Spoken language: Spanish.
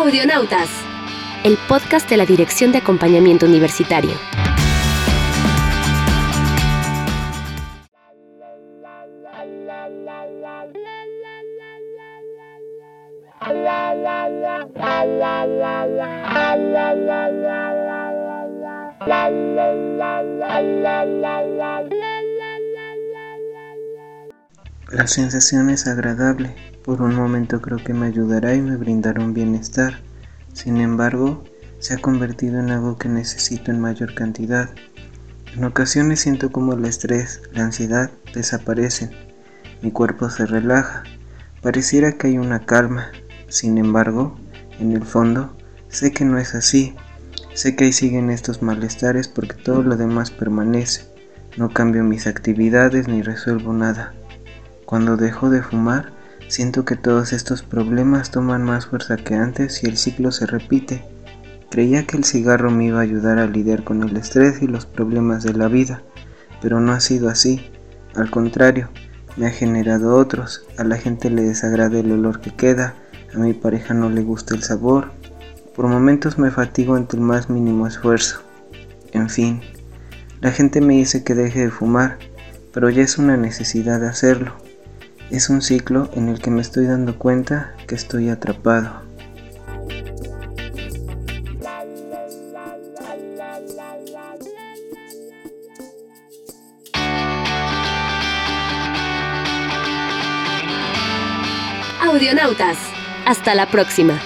Audionautas, el podcast de la Dirección de Acompañamiento Universitario. La sensación es agradable, por un momento creo que me ayudará y me brindará un bienestar, sin embargo, se ha convertido en algo que necesito en mayor cantidad. En ocasiones siento como el estrés, la ansiedad desaparecen, mi cuerpo se relaja, pareciera que hay una calma, sin embargo, en el fondo, sé que no es así, sé que ahí siguen estos malestares porque todo lo demás permanece, no cambio mis actividades ni resuelvo nada. Cuando dejo de fumar, siento que todos estos problemas toman más fuerza que antes y el ciclo se repite. Creía que el cigarro me iba a ayudar a lidiar con el estrés y los problemas de la vida, pero no ha sido así. Al contrario, me ha generado otros. A la gente le desagrada el olor que queda, a mi pareja no le gusta el sabor. Por momentos me fatigo ante el más mínimo esfuerzo. En fin, la gente me dice que deje de fumar, pero ya es una necesidad de hacerlo. Es un ciclo en el que me estoy dando cuenta que estoy atrapado. Audionautas, hasta la próxima.